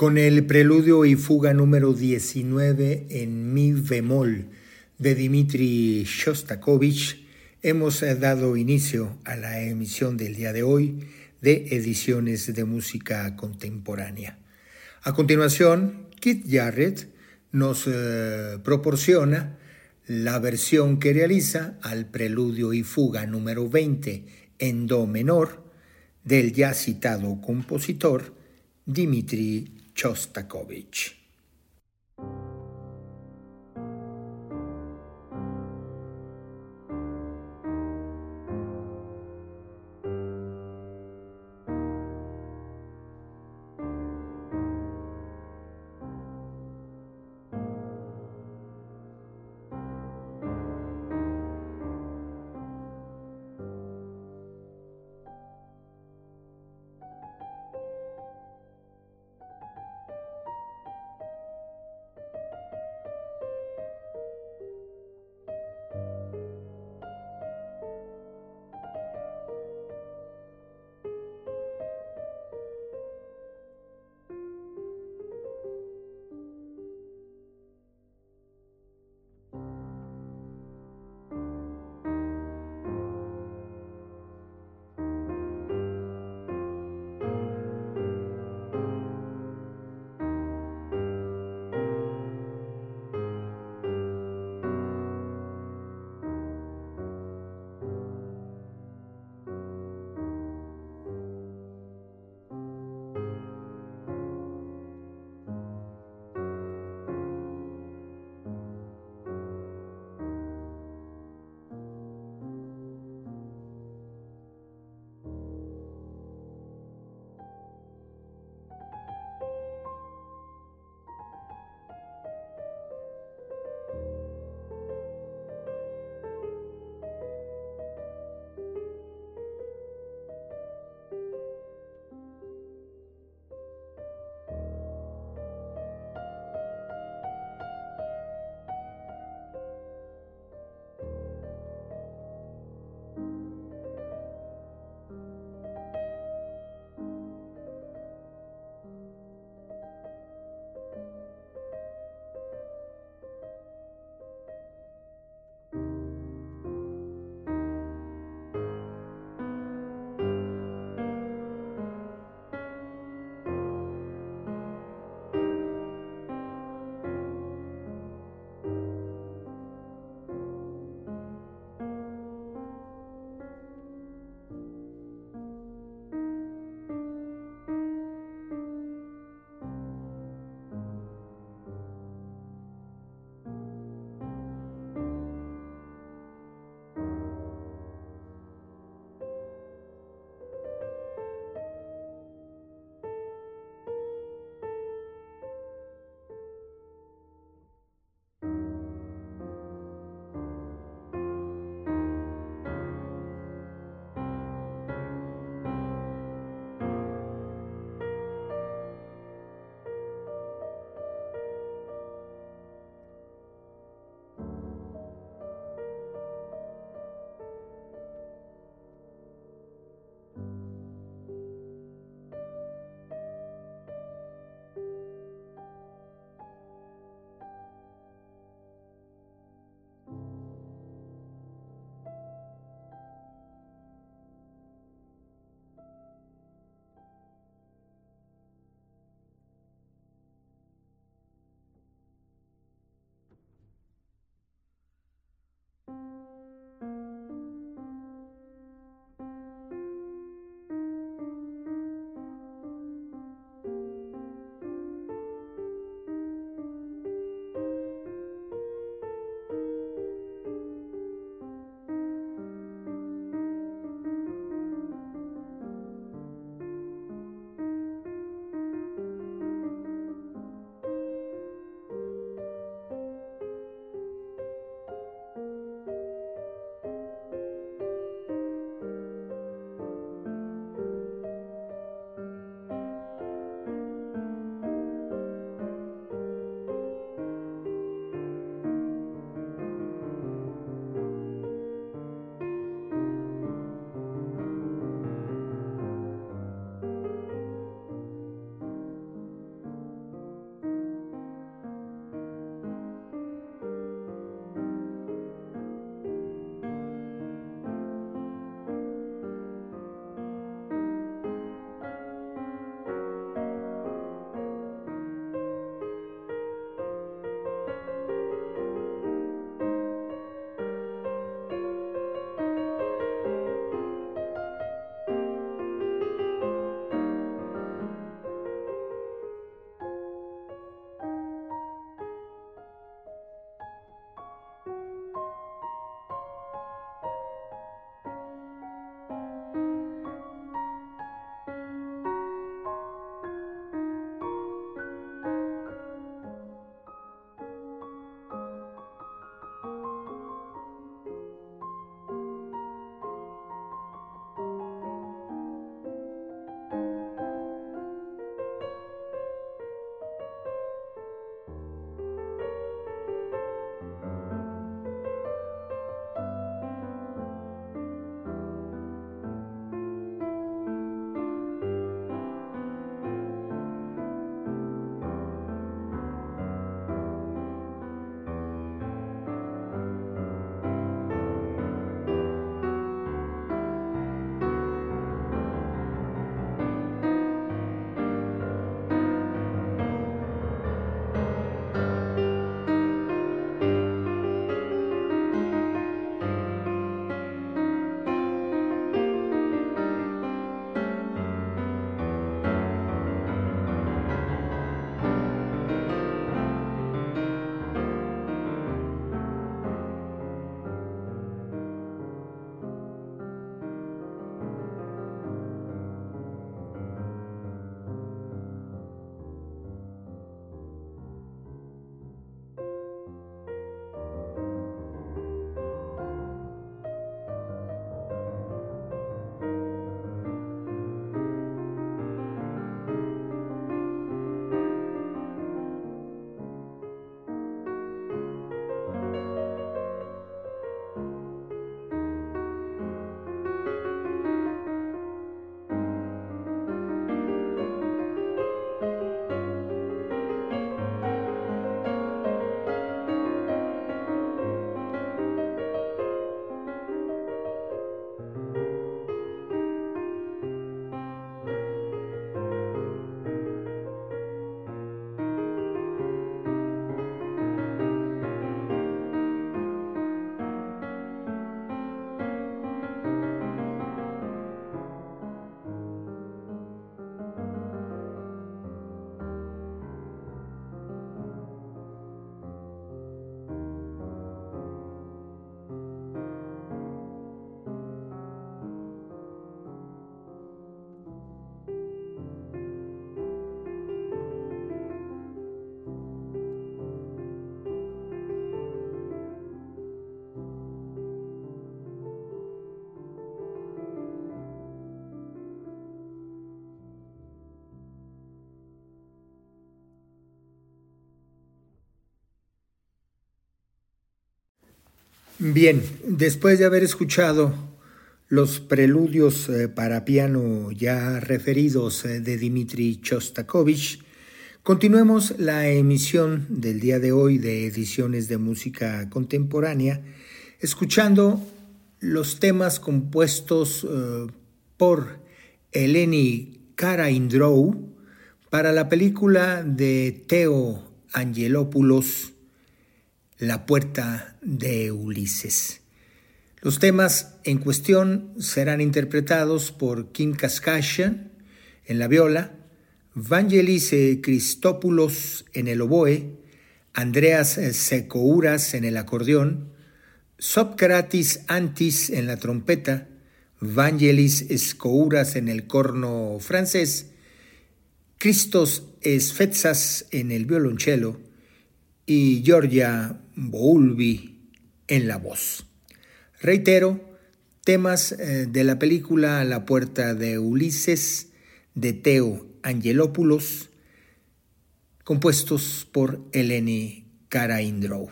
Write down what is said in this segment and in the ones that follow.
Con el preludio y fuga número 19 en mi bemol de Dmitri Shostakovich, hemos dado inicio a la emisión del día de hoy de ediciones de música contemporánea. A continuación, Kit Jarrett nos eh, proporciona la versión que realiza al preludio y fuga número 20 en do menor del ya citado compositor Dmitri Shostakovich. Bien, después de haber escuchado los preludios eh, para piano ya referidos eh, de Dmitri Shostakovich, continuemos la emisión del día de hoy de ediciones de música contemporánea, escuchando los temas compuestos eh, por Eleni Karaindrou para la película de Theo Angelopoulos, La puerta de Ulises. Los temas en cuestión serán interpretados por Kim Kaskashian en la viola, Vangelis Christopoulos en el oboe, Andreas Secouras en el acordeón, Socratis Antis en la trompeta, Vangelis Escouras en el corno francés, Christos Esfetsas en el violonchelo y Georgia Boulby en la voz. Reitero, temas eh, de la película La puerta de Ulises de Teo Angelopoulos, compuestos por Eleni Karaindrou.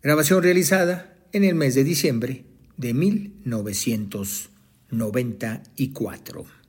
Grabación realizada en el mes de diciembre de 1994.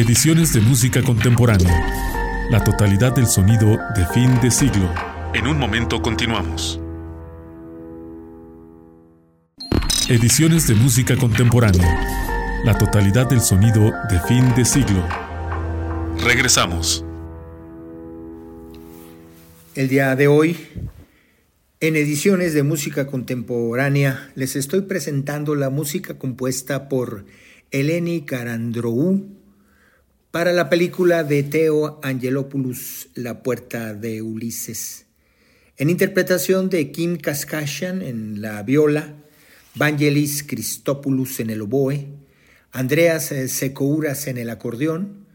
Ediciones de música contemporánea. La totalidad del sonido de fin de siglo. En un momento continuamos. Ediciones de música contemporánea. La totalidad del sonido de fin de siglo. Regresamos. El día de hoy, en ediciones de música contemporánea, les estoy presentando la música compuesta por Eleni Karandrou para la película de Theo Angelopoulos, La puerta de Ulises, en interpretación de Kim Kaskashian en la viola, Vangelis Christopoulos en el oboe, Andreas Secouras en el acordeón,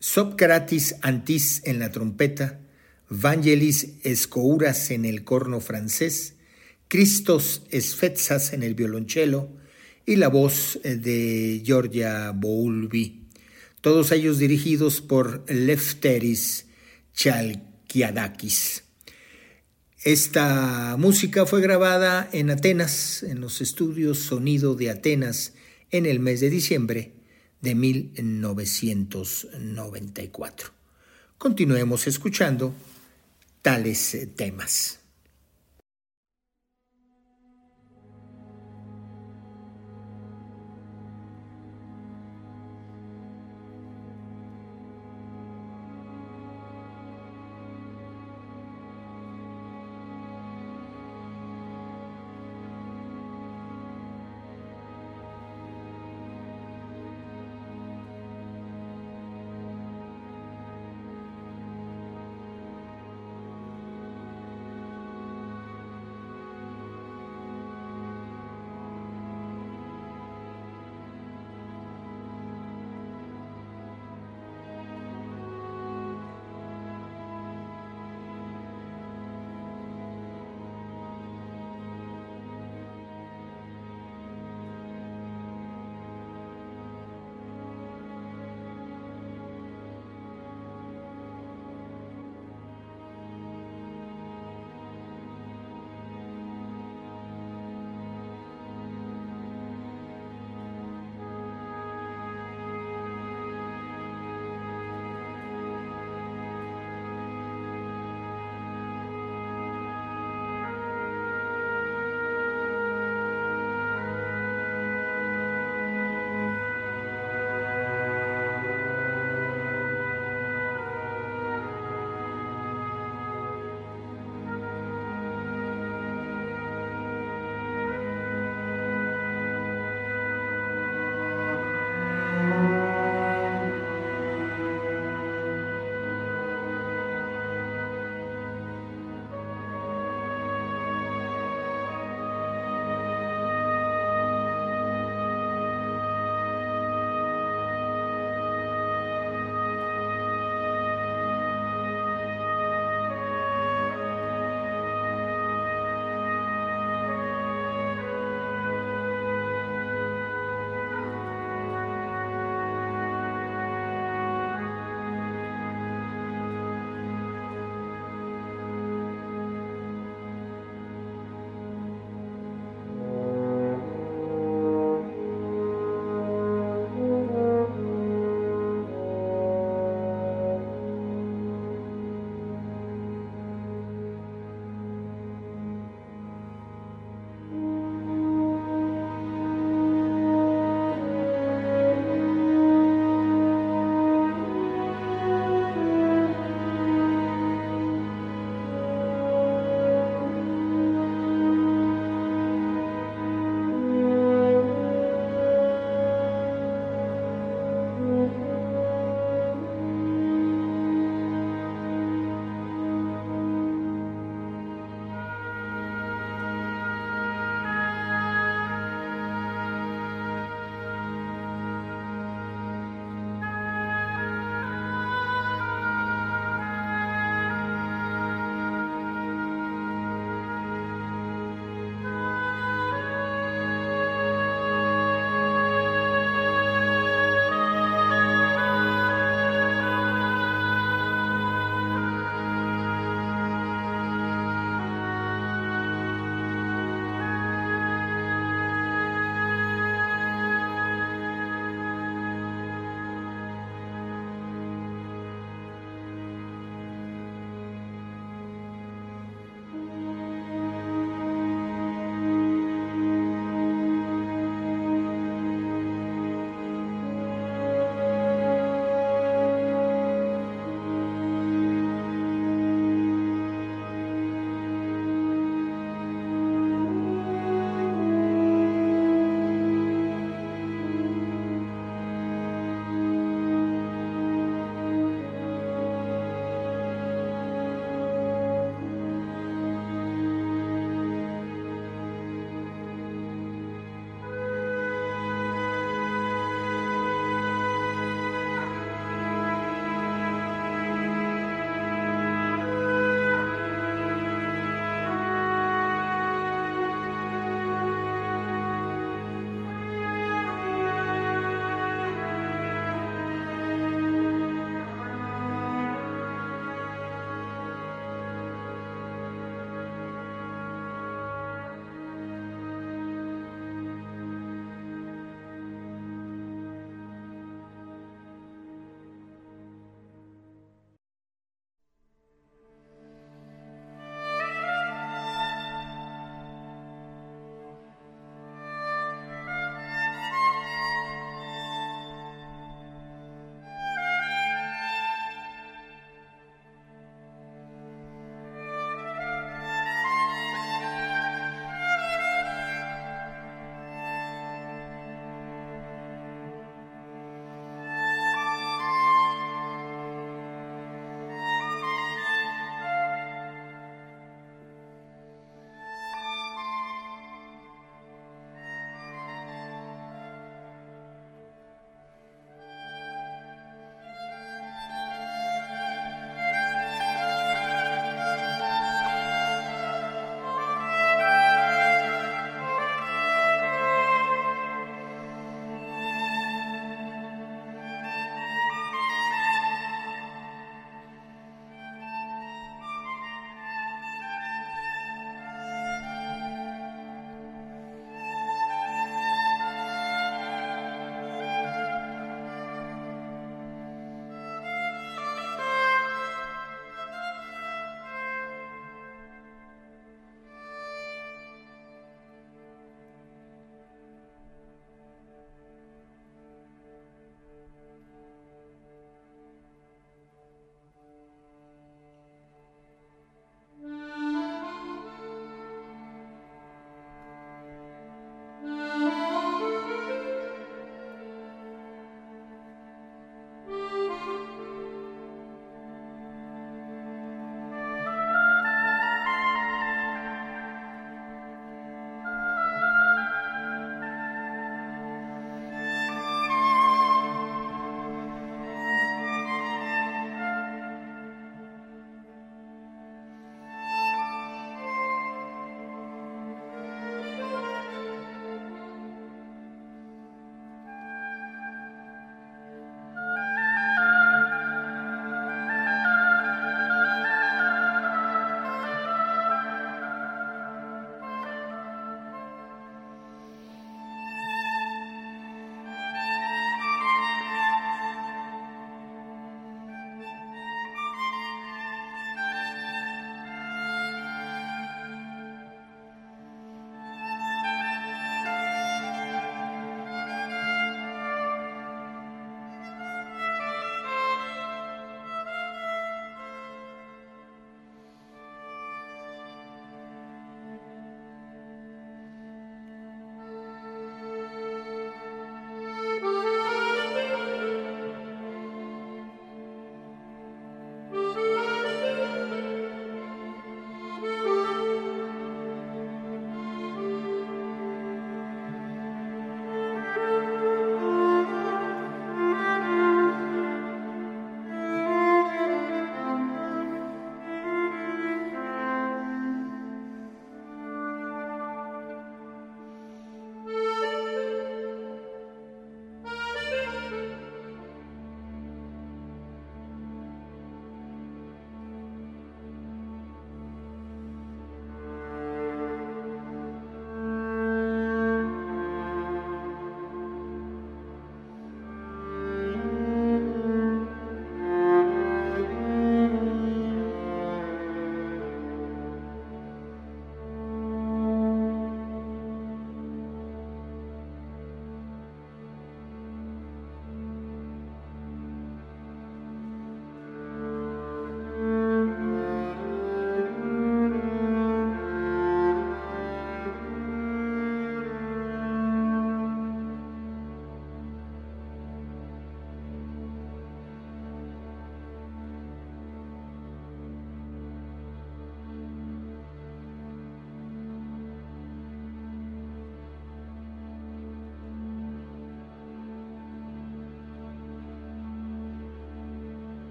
Socratis Antis en la trompeta, Vangelis Escouras en el corno francés, Christos Esfetsas en el violonchelo y la voz de Georgia Boulby, todos ellos dirigidos por Lefteris Chalkiadakis. Esta música fue grabada en Atenas, en los estudios Sonido de Atenas, en el mes de diciembre de 1994. Continuemos escuchando tales temas.